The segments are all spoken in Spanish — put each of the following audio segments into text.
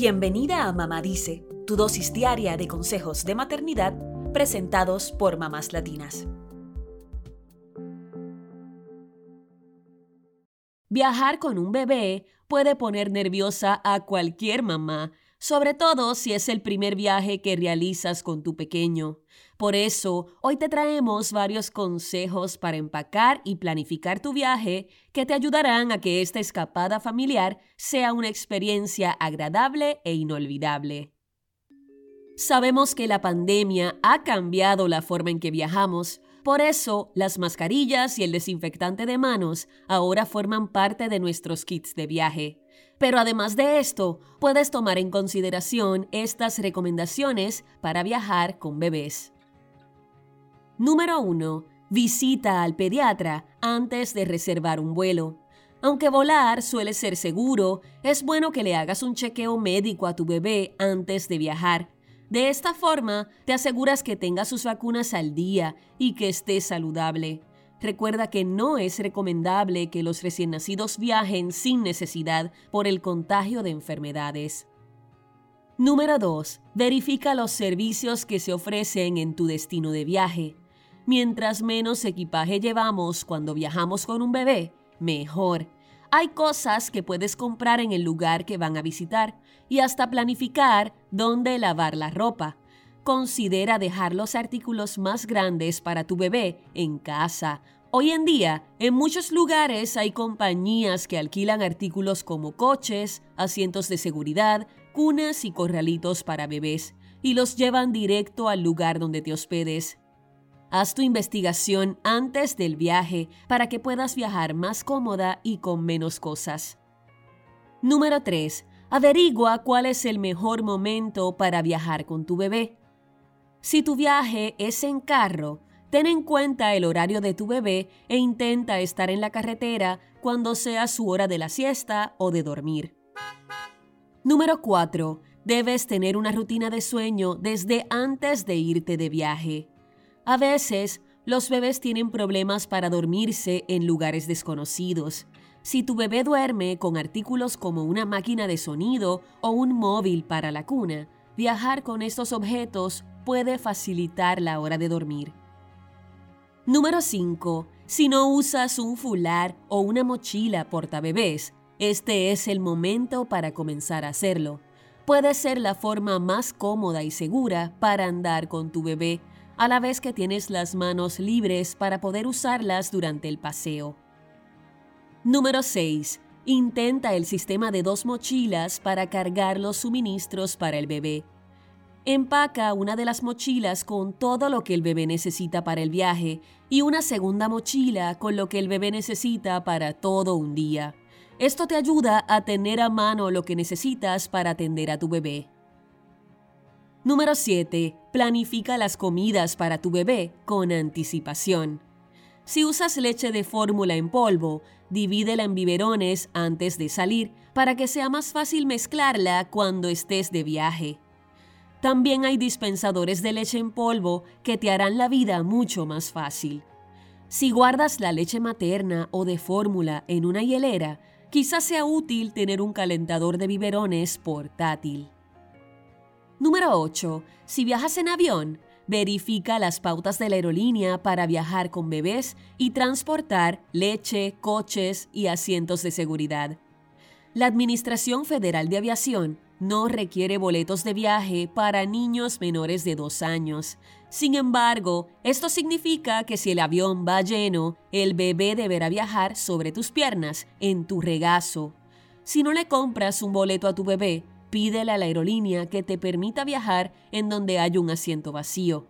Bienvenida a Mamá Dice, tu dosis diaria de consejos de maternidad presentados por mamás latinas. Viajar con un bebé puede poner nerviosa a cualquier mamá, sobre todo si es el primer viaje que realizas con tu pequeño. Por eso, hoy te traemos varios consejos para empacar y planificar tu viaje que te ayudarán a que esta escapada familiar sea una experiencia agradable e inolvidable. Sabemos que la pandemia ha cambiado la forma en que viajamos, por eso las mascarillas y el desinfectante de manos ahora forman parte de nuestros kits de viaje. Pero además de esto, puedes tomar en consideración estas recomendaciones para viajar con bebés. Número 1. Visita al pediatra antes de reservar un vuelo. Aunque volar suele ser seguro, es bueno que le hagas un chequeo médico a tu bebé antes de viajar. De esta forma, te aseguras que tenga sus vacunas al día y que esté saludable. Recuerda que no es recomendable que los recién nacidos viajen sin necesidad por el contagio de enfermedades. Número 2. Verifica los servicios que se ofrecen en tu destino de viaje. Mientras menos equipaje llevamos cuando viajamos con un bebé, mejor. Hay cosas que puedes comprar en el lugar que van a visitar y hasta planificar dónde lavar la ropa. Considera dejar los artículos más grandes para tu bebé en casa. Hoy en día, en muchos lugares hay compañías que alquilan artículos como coches, asientos de seguridad, cunas y corralitos para bebés, y los llevan directo al lugar donde te hospedes. Haz tu investigación antes del viaje para que puedas viajar más cómoda y con menos cosas. Número 3. Averigua cuál es el mejor momento para viajar con tu bebé. Si tu viaje es en carro, ten en cuenta el horario de tu bebé e intenta estar en la carretera cuando sea su hora de la siesta o de dormir. Número 4. Debes tener una rutina de sueño desde antes de irte de viaje. A veces, los bebés tienen problemas para dormirse en lugares desconocidos. Si tu bebé duerme con artículos como una máquina de sonido o un móvil para la cuna, viajar con estos objetos puede facilitar la hora de dormir. Número 5. Si no usas un fular o una mochila portabebés, este es el momento para comenzar a hacerlo. Puede ser la forma más cómoda y segura para andar con tu bebé a la vez que tienes las manos libres para poder usarlas durante el paseo. Número 6. Intenta el sistema de dos mochilas para cargar los suministros para el bebé. Empaca una de las mochilas con todo lo que el bebé necesita para el viaje y una segunda mochila con lo que el bebé necesita para todo un día. Esto te ayuda a tener a mano lo que necesitas para atender a tu bebé. Número 7. Planifica las comidas para tu bebé con anticipación. Si usas leche de fórmula en polvo, divídela en biberones antes de salir para que sea más fácil mezclarla cuando estés de viaje. También hay dispensadores de leche en polvo que te harán la vida mucho más fácil. Si guardas la leche materna o de fórmula en una hielera, quizás sea útil tener un calentador de biberones portátil. Número 8. Si viajas en avión, verifica las pautas de la aerolínea para viajar con bebés y transportar leche, coches y asientos de seguridad. La Administración Federal de Aviación no requiere boletos de viaje para niños menores de dos años. Sin embargo, esto significa que si el avión va lleno, el bebé deberá viajar sobre tus piernas, en tu regazo. Si no le compras un boleto a tu bebé, Pídele a la aerolínea que te permita viajar en donde haya un asiento vacío.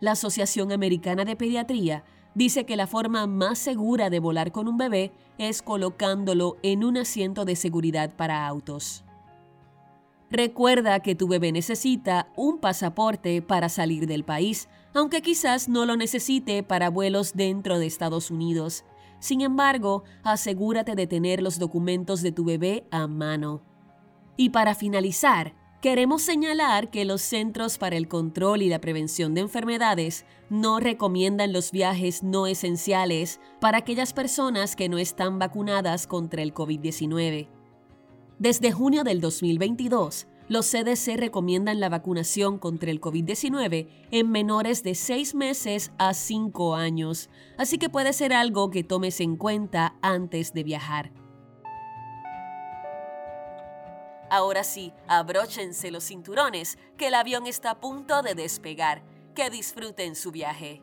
La Asociación Americana de Pediatría dice que la forma más segura de volar con un bebé es colocándolo en un asiento de seguridad para autos. Recuerda que tu bebé necesita un pasaporte para salir del país, aunque quizás no lo necesite para vuelos dentro de Estados Unidos. Sin embargo, asegúrate de tener los documentos de tu bebé a mano. Y para finalizar, queremos señalar que los Centros para el Control y la Prevención de Enfermedades no recomiendan los viajes no esenciales para aquellas personas que no están vacunadas contra el COVID-19. Desde junio del 2022, Los CDC recomiendan la vacunación contra el COVID-19 en menores de 6 meses a 5 años, así que puede ser algo que tomes en cuenta antes de viajar. Ahora sí, abróchense los cinturones, que el avión está a punto de despegar. Que disfruten su viaje.